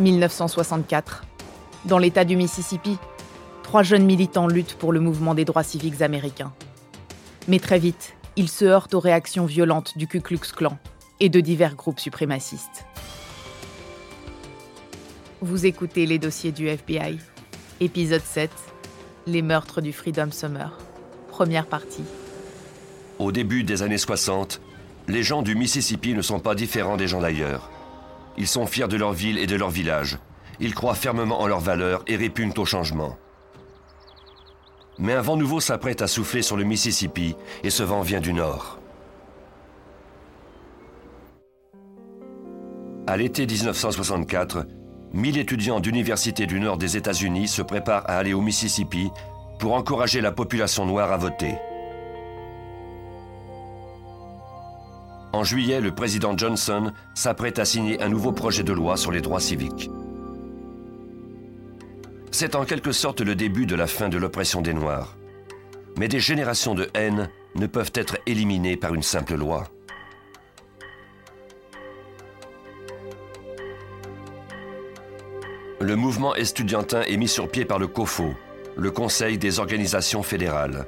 1964. Dans l'État du Mississippi, trois jeunes militants luttent pour le mouvement des droits civiques américains. Mais très vite, ils se heurtent aux réactions violentes du Ku Klux Klan et de divers groupes suprémacistes. Vous écoutez les dossiers du FBI. Épisode 7. Les meurtres du Freedom Summer. Première partie. Au début des années 60, les gens du Mississippi ne sont pas différents des gens d'ailleurs. Ils sont fiers de leur ville et de leur village. Ils croient fermement en leurs valeurs et répugnent au changement. Mais un vent nouveau s'apprête à souffler sur le Mississippi et ce vent vient du nord. À l'été 1964, 1000 étudiants d'universités du nord des États-Unis se préparent à aller au Mississippi pour encourager la population noire à voter. En juillet, le président Johnson s'apprête à signer un nouveau projet de loi sur les droits civiques. C'est en quelque sorte le début de la fin de l'oppression des Noirs. Mais des générations de haine ne peuvent être éliminées par une simple loi. Le mouvement estudiantin est mis sur pied par le COFO, le Conseil des organisations fédérales.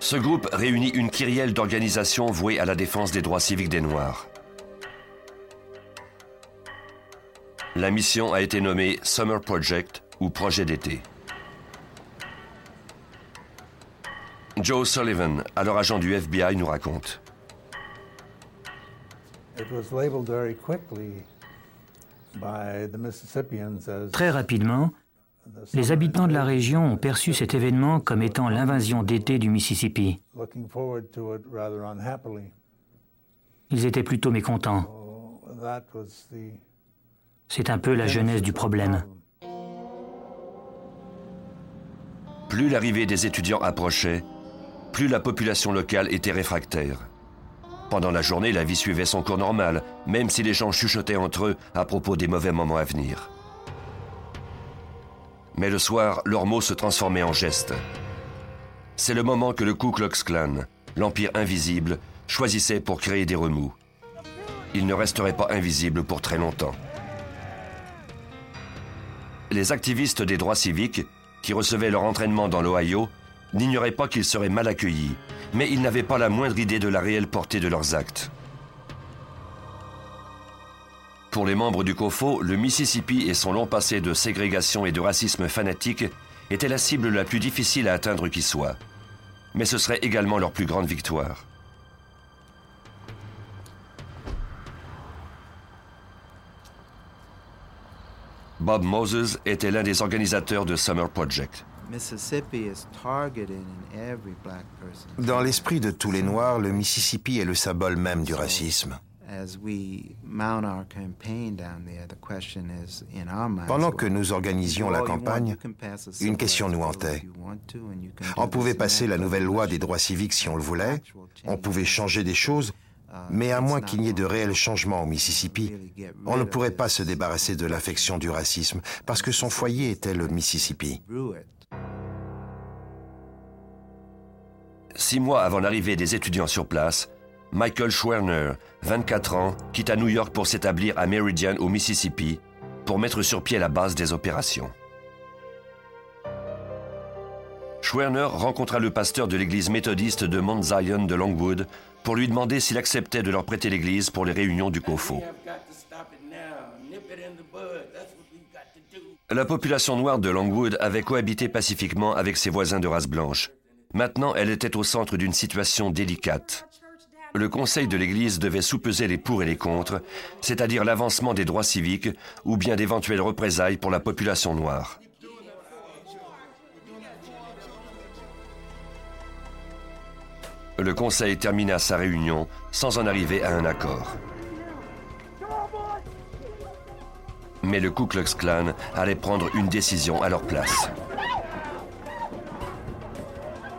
Ce groupe réunit une kyrielle d'organisations vouées à la défense des droits civiques des Noirs. La mission a été nommée Summer Project ou Projet d'été. Joe Sullivan, alors agent du FBI, nous raconte. Très rapidement, les habitants de la région ont perçu cet événement comme étant l'invasion d'été du Mississippi. Ils étaient plutôt mécontents. C'est un peu la genèse du problème. Plus l'arrivée des étudiants approchait, plus la population locale était réfractaire. Pendant la journée, la vie suivait son cours normal, même si les gens chuchotaient entre eux à propos des mauvais moments à venir. Mais le soir, leurs mots se transformaient en gestes. C'est le moment que le Ku Klux Klan, l'Empire invisible, choisissait pour créer des remous. Il ne resterait pas invisible pour très longtemps. Les activistes des droits civiques, qui recevaient leur entraînement dans l'Ohio, n'ignoraient pas qu'ils seraient mal accueillis, mais ils n'avaient pas la moindre idée de la réelle portée de leurs actes. Pour les membres du COFO, le Mississippi et son long passé de ségrégation et de racisme fanatique étaient la cible la plus difficile à atteindre qui soit. Mais ce serait également leur plus grande victoire. Bob Moses était l'un des organisateurs de Summer Project. Dans l'esprit de tous les Noirs, le Mississippi est le symbole même du racisme. Pendant que nous organisions la campagne, une question nous hantait. On pouvait passer la nouvelle loi des droits civiques si on le voulait, on pouvait changer des choses, mais à moins qu'il n'y ait de réels changements au Mississippi, on ne pourrait pas se débarrasser de l'infection du racisme, parce que son foyer était le Mississippi. Six mois avant l'arrivée des étudiants sur place, Michael Schwerner, 24 ans, quitte New York pour s'établir à Meridian au Mississippi pour mettre sur pied la base des opérations. Schwerner rencontra le pasteur de l'église méthodiste de Mount Zion de Longwood pour lui demander s'il acceptait de leur prêter l'église pour les réunions du COFO. La population noire de Longwood avait cohabité pacifiquement avec ses voisins de race blanche. Maintenant, elle était au centre d'une situation délicate. Le conseil de l'Église devait soupeser les pour et les contre, c'est-à-dire l'avancement des droits civiques ou bien d'éventuelles représailles pour la population noire. Le conseil termina sa réunion sans en arriver à un accord. Mais le Ku Klux Klan allait prendre une décision à leur place.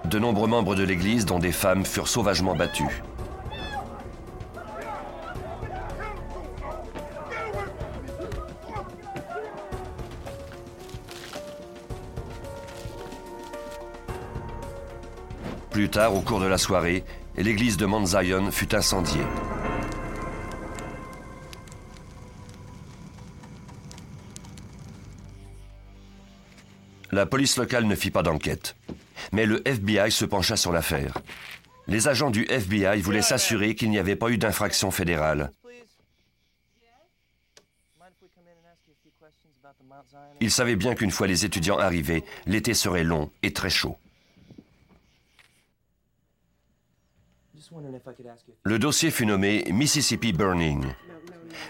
De nombreux membres de l'Église, dont des femmes, furent sauvagement battus. Plus tard, au cours de la soirée, l'église de Mount fut incendiée. La police locale ne fit pas d'enquête. Mais le FBI se pencha sur l'affaire. Les agents du FBI voulaient s'assurer qu'il n'y avait pas eu d'infraction fédérale. Ils savaient bien qu'une fois les étudiants arrivés, l'été serait long et très chaud. Le dossier fut nommé Mississippi Burning.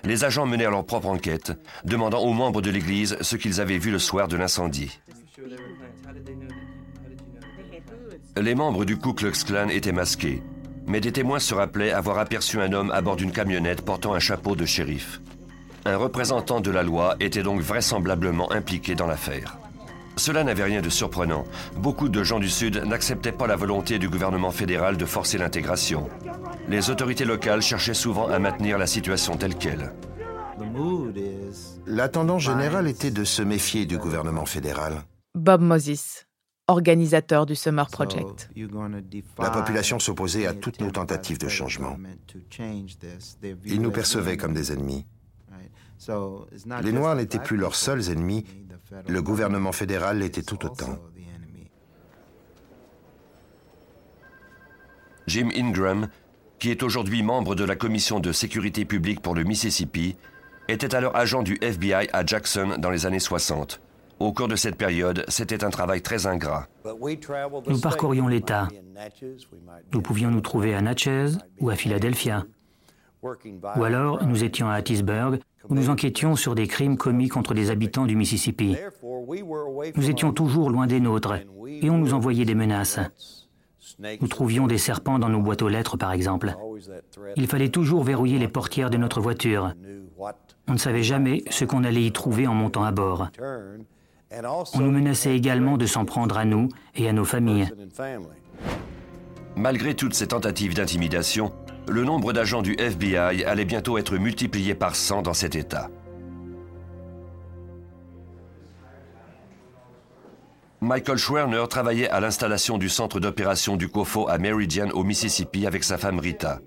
Les agents menèrent leur propre enquête, demandant aux membres de l'Église ce qu'ils avaient vu le soir de l'incendie. Les membres du Ku Klux Klan étaient masqués, mais des témoins se rappelaient avoir aperçu un homme à bord d'une camionnette portant un chapeau de shérif. Un représentant de la loi était donc vraisemblablement impliqué dans l'affaire. Cela n'avait rien de surprenant. Beaucoup de gens du Sud n'acceptaient pas la volonté du gouvernement fédéral de forcer l'intégration. Les autorités locales cherchaient souvent à maintenir la situation telle qu'elle. La tendance générale était de se méfier du gouvernement fédéral. Bob Moses, organisateur du Summer Project. La population s'opposait à toutes nos tentatives de changement. Ils nous percevaient comme des ennemis. Les Noirs n'étaient plus leurs seuls ennemis, le gouvernement fédéral l'était tout autant. Jim Ingram, qui est aujourd'hui membre de la commission de sécurité publique pour le Mississippi, était alors agent du FBI à Jackson dans les années 60. Au cours de cette période, c'était un travail très ingrat. Nous parcourions l'État. Nous pouvions nous trouver à Natchez ou à Philadelphia. Ou alors, nous étions à Hattiesburg, où nous enquêtions sur des crimes commis contre des habitants du Mississippi. Nous étions toujours loin des nôtres, et on nous envoyait des menaces. Nous trouvions des serpents dans nos boîtes aux lettres, par exemple. Il fallait toujours verrouiller les portières de notre voiture. On ne savait jamais ce qu'on allait y trouver en montant à bord. On nous menaçait également de s'en prendre à nous et à nos familles. Malgré toutes ces tentatives d'intimidation, le nombre d'agents du FBI allait bientôt être multiplié par 100 dans cet État. Michael Schwerner travaillait à l'installation du centre d'opération du COFO à Meridian au Mississippi avec sa femme Rita.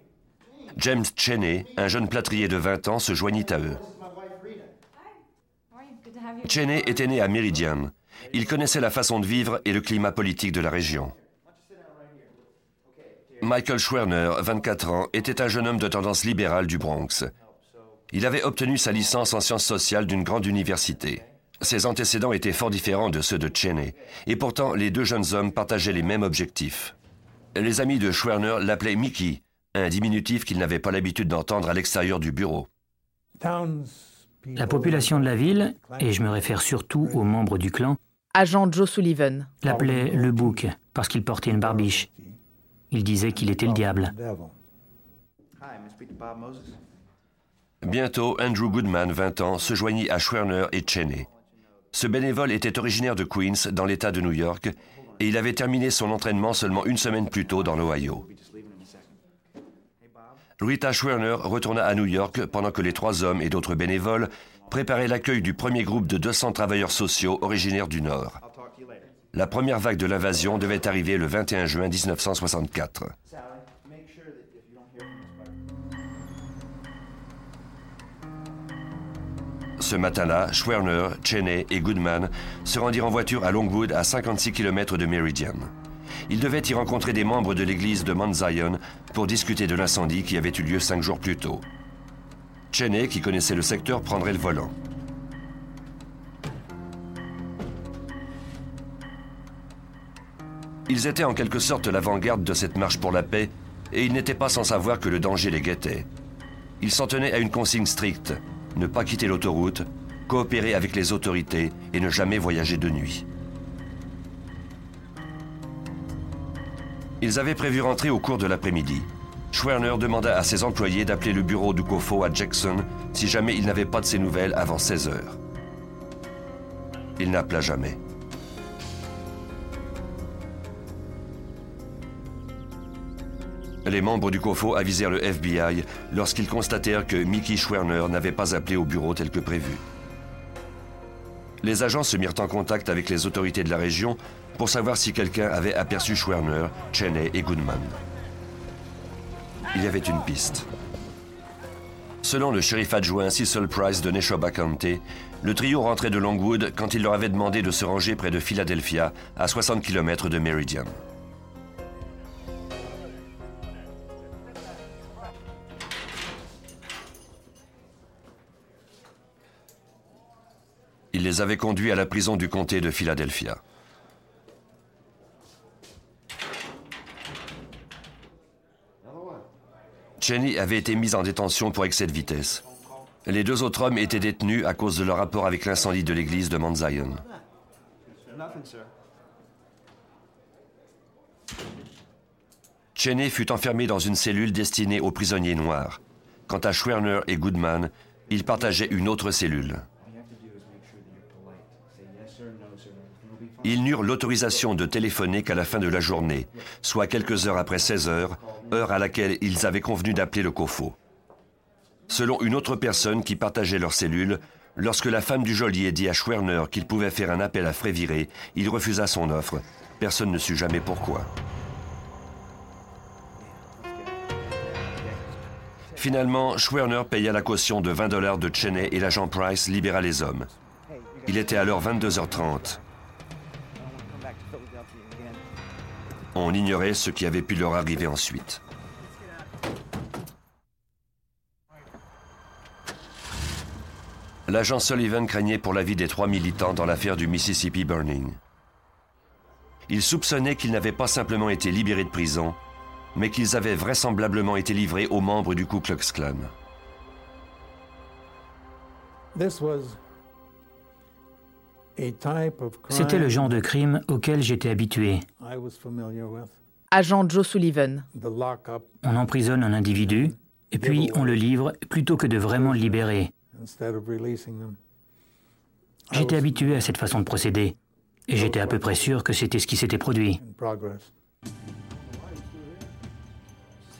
James Cheney, un jeune plâtrier de 20 ans, se joignit à eux. Cheney était né à Meridian. Il connaissait la façon de vivre et le climat politique de la région. Michael Schwerner, 24 ans, était un jeune homme de tendance libérale du Bronx. Il avait obtenu sa licence en sciences sociales d'une grande université. Ses antécédents étaient fort différents de ceux de Cheney, et pourtant les deux jeunes hommes partageaient les mêmes objectifs. Les amis de Schwerner l'appelaient Mickey, un diminutif qu'il n'avait pas l'habitude d'entendre à l'extérieur du bureau. La population de la ville, et je me réfère surtout aux membres du clan, agent Joe Sullivan, l'appelait le bouc parce qu'il portait une barbiche. Il disait qu'il était le diable. Bientôt, Andrew Goodman, 20 ans, se joignit à Schwerner et Cheney. Ce bénévole était originaire de Queens, dans l'État de New York, et il avait terminé son entraînement seulement une semaine plus tôt dans l'Ohio. Rita Schwerner retourna à New York pendant que les trois hommes et d'autres bénévoles préparaient l'accueil du premier groupe de 200 travailleurs sociaux originaires du Nord. La première vague de l'invasion devait arriver le 21 juin 1964. Ce matin-là, Schwerner, Cheney et Goodman se rendirent en voiture à Longwood, à 56 km de Meridian. Ils devaient y rencontrer des membres de l'église de Mount Zion pour discuter de l'incendie qui avait eu lieu cinq jours plus tôt. Cheney, qui connaissait le secteur, prendrait le volant. Ils étaient en quelque sorte l'avant-garde de cette marche pour la paix, et ils n'étaient pas sans savoir que le danger les guettait. Ils s'en tenaient à une consigne stricte, ne pas quitter l'autoroute, coopérer avec les autorités et ne jamais voyager de nuit. Ils avaient prévu rentrer au cours de l'après-midi. Schwerner demanda à ses employés d'appeler le bureau du COFO à Jackson si jamais il n'avait pas de ses nouvelles avant 16 heures. Il n'appela jamais. Les membres du COFO avisèrent le FBI lorsqu'ils constatèrent que Mickey Schwerner n'avait pas appelé au bureau tel que prévu. Les agents se mirent en contact avec les autorités de la région pour savoir si quelqu'un avait aperçu Schwerner, Cheney et Goodman. Il y avait une piste. Selon le shérif adjoint Cecil Price de Neshoba County, le trio rentrait de Longwood quand il leur avait demandé de se ranger près de Philadelphia, à 60 km de Meridian. Les avait conduits à la prison du comté de Philadelphia. Cheney avait été mise en détention pour excès de vitesse. Les deux autres hommes étaient détenus à cause de leur rapport avec l'incendie de l'église de Mount Zion. Cheney fut enfermé dans une cellule destinée aux prisonniers noirs. Quant à Schwerner et Goodman, ils partageaient une autre cellule. Ils n'eurent l'autorisation de téléphoner qu'à la fin de la journée, soit quelques heures après 16 heures, heure à laquelle ils avaient convenu d'appeler le COFO. Selon une autre personne qui partageait leur cellule, lorsque la femme du geôlier dit à Schwerner qu'il pouvait faire un appel à Fréviré, il refusa son offre. Personne ne sut jamais pourquoi. Finalement, Schwerner paya la caution de 20 dollars de Cheney et l'agent Price libéra les hommes. Il était alors 22h30. On ignorait ce qui avait pu leur arriver ensuite. L'agent Sullivan craignait pour la vie des trois militants dans l'affaire du Mississippi Burning. Il soupçonnait qu'ils n'avaient pas simplement été libérés de prison, mais qu'ils avaient vraisemblablement été livrés aux membres du Ku Klux Klan. C'était le genre de crime auquel j'étais habitué. Agent Joe Sullivan. On emprisonne un individu et puis on le livre plutôt que de vraiment le libérer. J'étais habitué à cette façon de procéder et j'étais à peu près sûr que c'était ce qui s'était produit.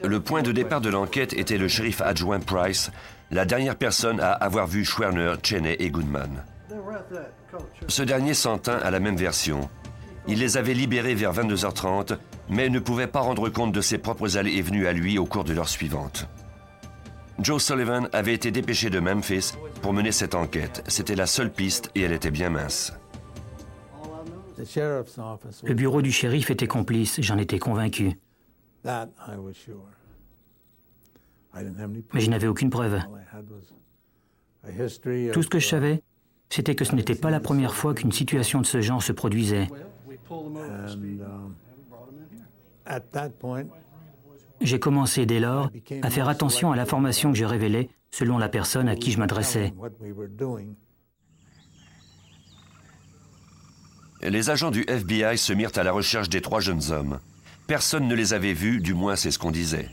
Le point de départ de l'enquête était le shérif adjoint Price, la dernière personne à avoir vu Schwerner, Cheney et Goodman. Ce dernier s'en tint à la même version. Il les avait libérés vers 22h30, mais ne pouvait pas rendre compte de ses propres allées et venues à lui au cours de l'heure suivante. Joe Sullivan avait été dépêché de Memphis pour mener cette enquête. C'était la seule piste et elle était bien mince. Le bureau du shérif était complice, j'en étais convaincu. Mais je n'avais aucune preuve. Tout ce que je savais, c'était que ce n'était pas la première fois qu'une situation de ce genre se produisait. J'ai commencé dès lors à faire attention à l'information que je révélais selon la personne à qui je m'adressais. Les agents du FBI se mirent à la recherche des trois jeunes hommes. Personne ne les avait vus, du moins c'est ce qu'on disait.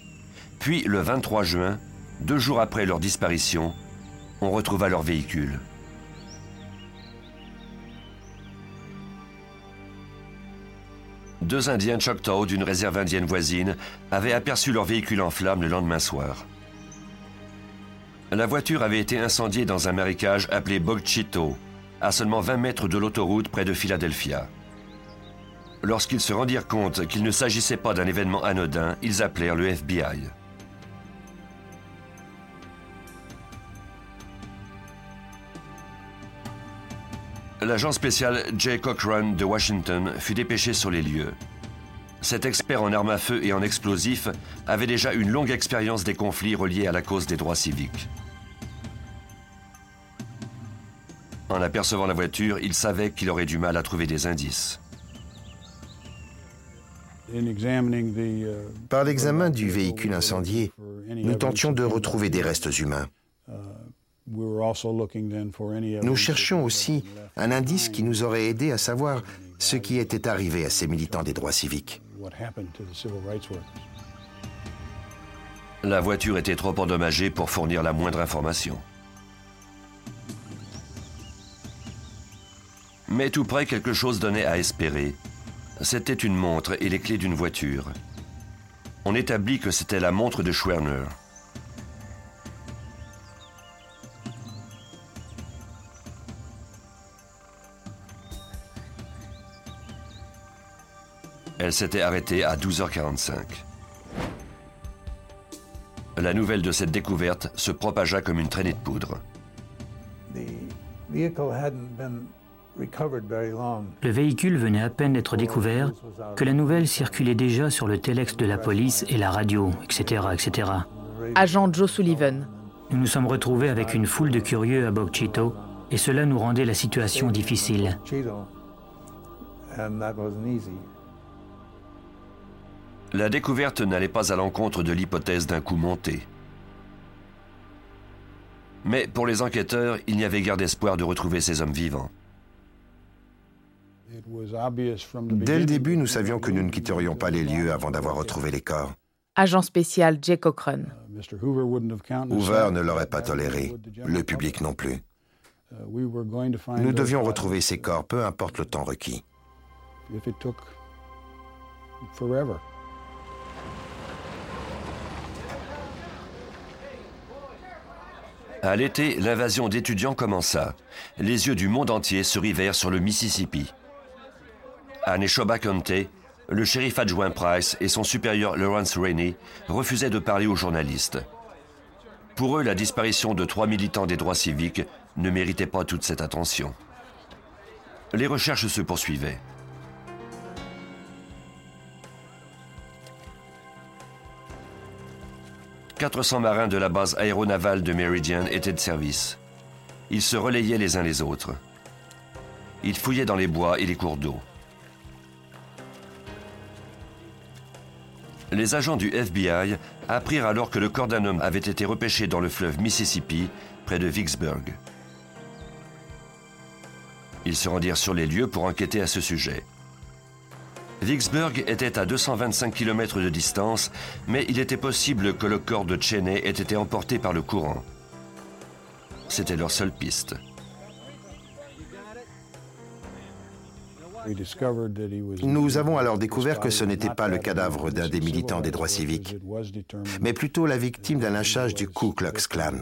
Puis, le 23 juin, deux jours après leur disparition, on retrouva leur véhicule. Deux Indiens Choctaw d'une réserve indienne voisine avaient aperçu leur véhicule en flammes le lendemain soir. La voiture avait été incendiée dans un marécage appelé Bogchito, à seulement 20 mètres de l'autoroute près de Philadelphia. Lorsqu'ils se rendirent compte qu'il ne s'agissait pas d'un événement anodin, ils appelèrent le FBI. L'agent spécial Jay Cochran de Washington fut dépêché sur les lieux. Cet expert en armes à feu et en explosifs avait déjà une longue expérience des conflits reliés à la cause des droits civiques. En apercevant la voiture, il savait qu'il aurait du mal à trouver des indices. Par l'examen du véhicule incendié, nous tentions de retrouver des restes humains. Nous cherchions aussi un indice qui nous aurait aidé à savoir ce qui était arrivé à ces militants des droits civiques. La voiture était trop endommagée pour fournir la moindre information. Mais tout près, quelque chose donnait à espérer. C'était une montre et les clés d'une voiture. On établit que c'était la montre de Schwerner. Elle s'était arrêtée à 12h45. La nouvelle de cette découverte se propagea comme une traînée de poudre. Le véhicule venait à peine d'être découvert que la nouvelle circulait déjà sur le téléx de la police et la radio, etc. etc. Agent Joe Sullivan. Nous nous sommes retrouvés avec une foule de curieux à Bogchito et cela nous rendait la situation difficile. La découverte n'allait pas à l'encontre de l'hypothèse d'un coup monté. Mais pour les enquêteurs, il n'y avait guère d'espoir de retrouver ces hommes vivants. Dès le début, nous savions que nous ne quitterions pas les lieux avant d'avoir retrouvé les corps. Agent spécial Jay Cochran. Hoover ne l'aurait pas toléré, le public non plus. Nous devions retrouver ces corps, peu importe le temps requis. À l'été, l'invasion d'étudiants commença. Les yeux du monde entier se rivèrent sur le Mississippi. À Neshoba County, le shérif adjoint Price et son supérieur Lawrence Rainey refusaient de parler aux journalistes. Pour eux, la disparition de trois militants des droits civiques ne méritait pas toute cette attention. Les recherches se poursuivaient. « 400 marins de la base aéronavale de Meridian étaient de service. Ils se relayaient les uns les autres. Ils fouillaient dans les bois et les cours d'eau. Les agents du FBI apprirent alors que le corps d'un homme avait été repêché dans le fleuve Mississippi, près de Vicksburg. Ils se rendirent sur les lieux pour enquêter à ce sujet. Vicksburg était à 225 km de distance, mais il était possible que le corps de Cheney ait été emporté par le courant. C'était leur seule piste. Nous avons alors découvert que ce n'était pas le cadavre d'un des militants des droits civiques, mais plutôt la victime d'un lynchage du Ku Klux Klan.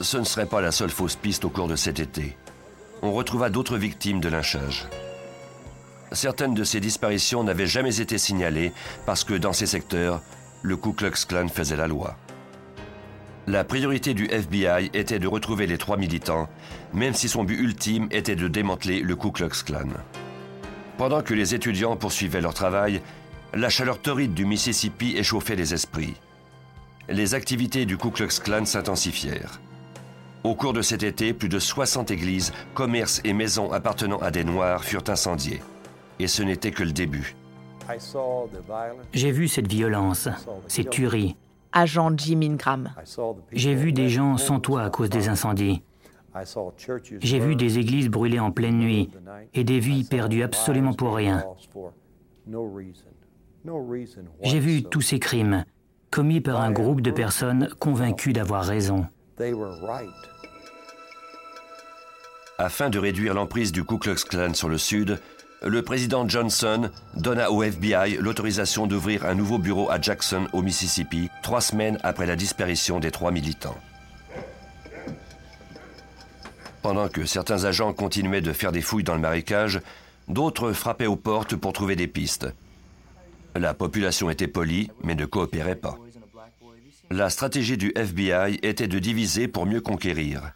Ce ne serait pas la seule fausse piste au cours de cet été. On retrouva d'autres victimes de lynchage. Certaines de ces disparitions n'avaient jamais été signalées parce que dans ces secteurs, le Ku Klux Klan faisait la loi. La priorité du FBI était de retrouver les trois militants, même si son but ultime était de démanteler le Ku Klux Klan. Pendant que les étudiants poursuivaient leur travail, la chaleur torride du Mississippi échauffait les esprits. Les activités du Ku Klux Klan s'intensifièrent. Au cours de cet été, plus de 60 églises, commerces et maisons appartenant à des Noirs furent incendiées. Et ce n'était que le début. J'ai vu cette violence, ces tueries, agent Jim Ingram. J'ai vu des gens sans toit à cause des incendies. J'ai vu des églises brûlées en pleine nuit et des vies perdues absolument pour rien. J'ai vu tous ces crimes commis par un groupe de personnes convaincues d'avoir raison. Afin de réduire l'emprise du Ku Klux Klan sur le Sud, le président Johnson donna au FBI l'autorisation d'ouvrir un nouveau bureau à Jackson, au Mississippi, trois semaines après la disparition des trois militants. Pendant que certains agents continuaient de faire des fouilles dans le marécage, d'autres frappaient aux portes pour trouver des pistes. La population était polie, mais ne coopérait pas. La stratégie du FBI était de diviser pour mieux conquérir.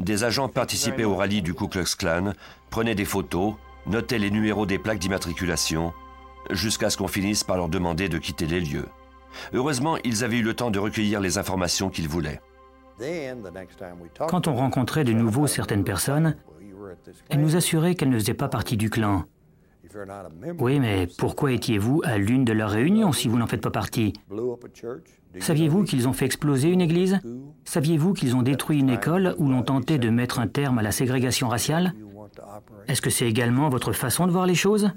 Des agents participaient au rallye du Ku Klux Klan, prenaient des photos, notaient les numéros des plaques d'immatriculation, jusqu'à ce qu'on finisse par leur demander de quitter les lieux. Heureusement, ils avaient eu le temps de recueillir les informations qu'ils voulaient. Quand on rencontrait de nouveau certaines personnes, elles nous assuraient qu'elles ne faisaient pas partie du clan. Oui, mais pourquoi étiez-vous à l'une de leurs réunions si vous n'en faites pas partie? Saviez-vous qu'ils ont fait exploser une église? Saviez-vous qu'ils ont détruit une école où l'on tentait de mettre un terme à la ségrégation raciale? Est-ce que c'est également votre façon de voir les choses?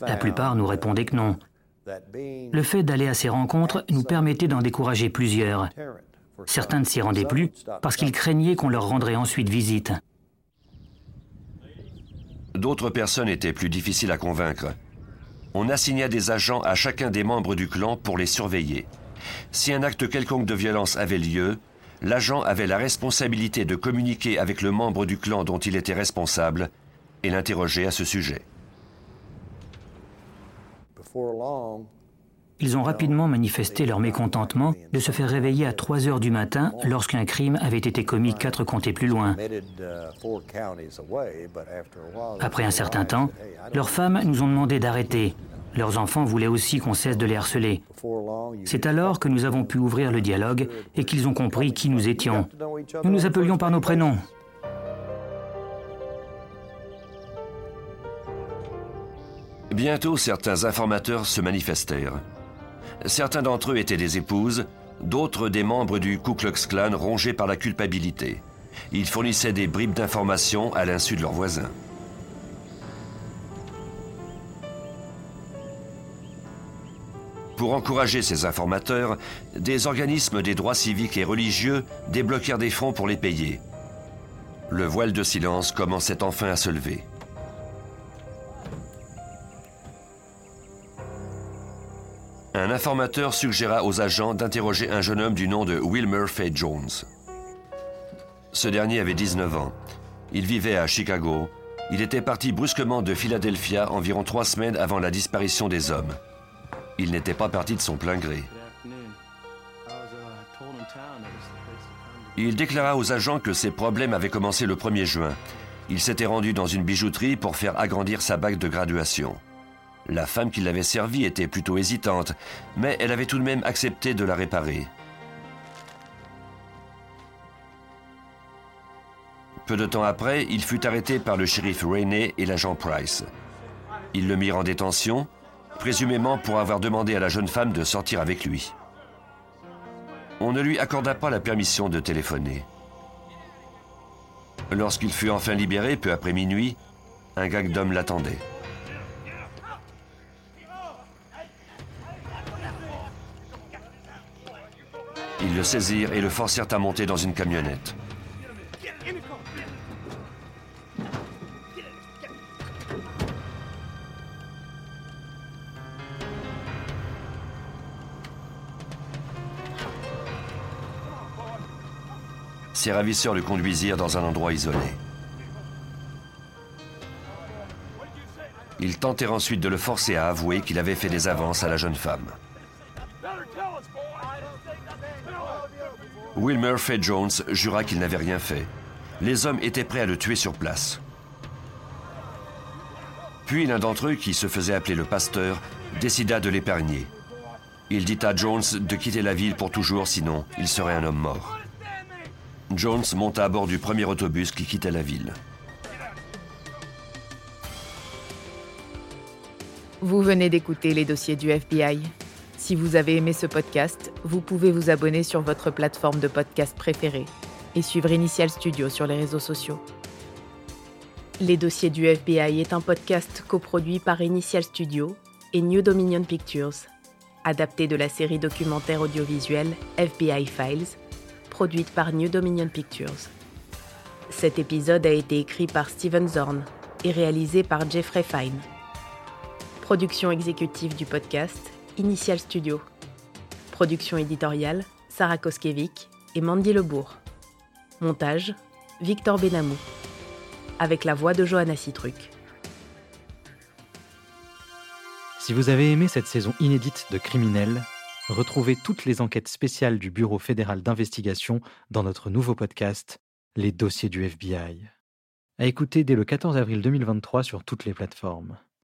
La plupart nous répondaient que non. Le fait d'aller à ces rencontres nous permettait d'en décourager plusieurs. Certains ne s'y rendaient plus parce qu'ils craignaient qu'on leur rendrait ensuite visite. D'autres personnes étaient plus difficiles à convaincre. On assigna des agents à chacun des membres du clan pour les surveiller. Si un acte quelconque de violence avait lieu, l'agent avait la responsabilité de communiquer avec le membre du clan dont il était responsable et l'interroger à ce sujet. Ils ont rapidement manifesté leur mécontentement de se faire réveiller à 3 heures du matin lorsqu'un crime avait été commis quatre comtés plus loin. Après un certain temps, leurs femmes nous ont demandé d'arrêter. Leurs enfants voulaient aussi qu'on cesse de les harceler. C'est alors que nous avons pu ouvrir le dialogue et qu'ils ont compris qui nous étions. Nous nous appelions par nos prénoms. Bientôt, certains informateurs se manifestèrent. Certains d'entre eux étaient des épouses, d'autres des membres du Ku Klux Klan rongés par la culpabilité. Ils fournissaient des bribes d'informations à l'insu de leurs voisins. Pour encourager ces informateurs, des organismes des droits civiques et religieux débloquèrent des fonds pour les payer. Le voile de silence commençait enfin à se lever. Un informateur suggéra aux agents d'interroger un jeune homme du nom de Wilmer Fay Jones. Ce dernier avait 19 ans. Il vivait à Chicago. Il était parti brusquement de Philadelphia environ trois semaines avant la disparition des hommes. Il n'était pas parti de son plein gré. Il déclara aux agents que ses problèmes avaient commencé le 1er juin. Il s'était rendu dans une bijouterie pour faire agrandir sa bague de graduation. La femme qui l'avait servi était plutôt hésitante, mais elle avait tout de même accepté de la réparer. Peu de temps après, il fut arrêté par le shérif Rainey et l'agent Price. Ils le mirent en détention, présumément pour avoir demandé à la jeune femme de sortir avec lui. On ne lui accorda pas la permission de téléphoner. Lorsqu'il fut enfin libéré, peu après minuit, un gag d'homme l'attendait. Ils le saisirent et le forcèrent à monter dans une camionnette. Ses ravisseurs le conduisirent dans un endroit isolé. Ils tentèrent ensuite de le forcer à avouer qu'il avait fait des avances à la jeune femme. Wilmer Fay Jones jura qu'il n'avait rien fait. Les hommes étaient prêts à le tuer sur place. Puis l'un d'entre eux, qui se faisait appeler le pasteur, décida de l'épargner. Il dit à Jones de quitter la ville pour toujours, sinon il serait un homme mort. Jones monta à bord du premier autobus qui quittait la ville. Vous venez d'écouter les dossiers du FBI. Si vous avez aimé ce podcast, vous pouvez vous abonner sur votre plateforme de podcast préférée et suivre Initial Studio sur les réseaux sociaux. Les dossiers du FBI est un podcast coproduit par Initial Studio et New Dominion Pictures, adapté de la série documentaire audiovisuelle FBI Files, produite par New Dominion Pictures. Cet épisode a été écrit par Steven Zorn et réalisé par Jeffrey Fine. Production exécutive du podcast Initial Studio. Production éditoriale, Sarah Koskiewicz et Mandy Lebourg. Montage, Victor Benamou. Avec la voix de Johanna Citruc. Si vous avez aimé cette saison inédite de Criminels, retrouvez toutes les enquêtes spéciales du Bureau fédéral d'investigation dans notre nouveau podcast, Les dossiers du FBI. À écouter dès le 14 avril 2023 sur toutes les plateformes.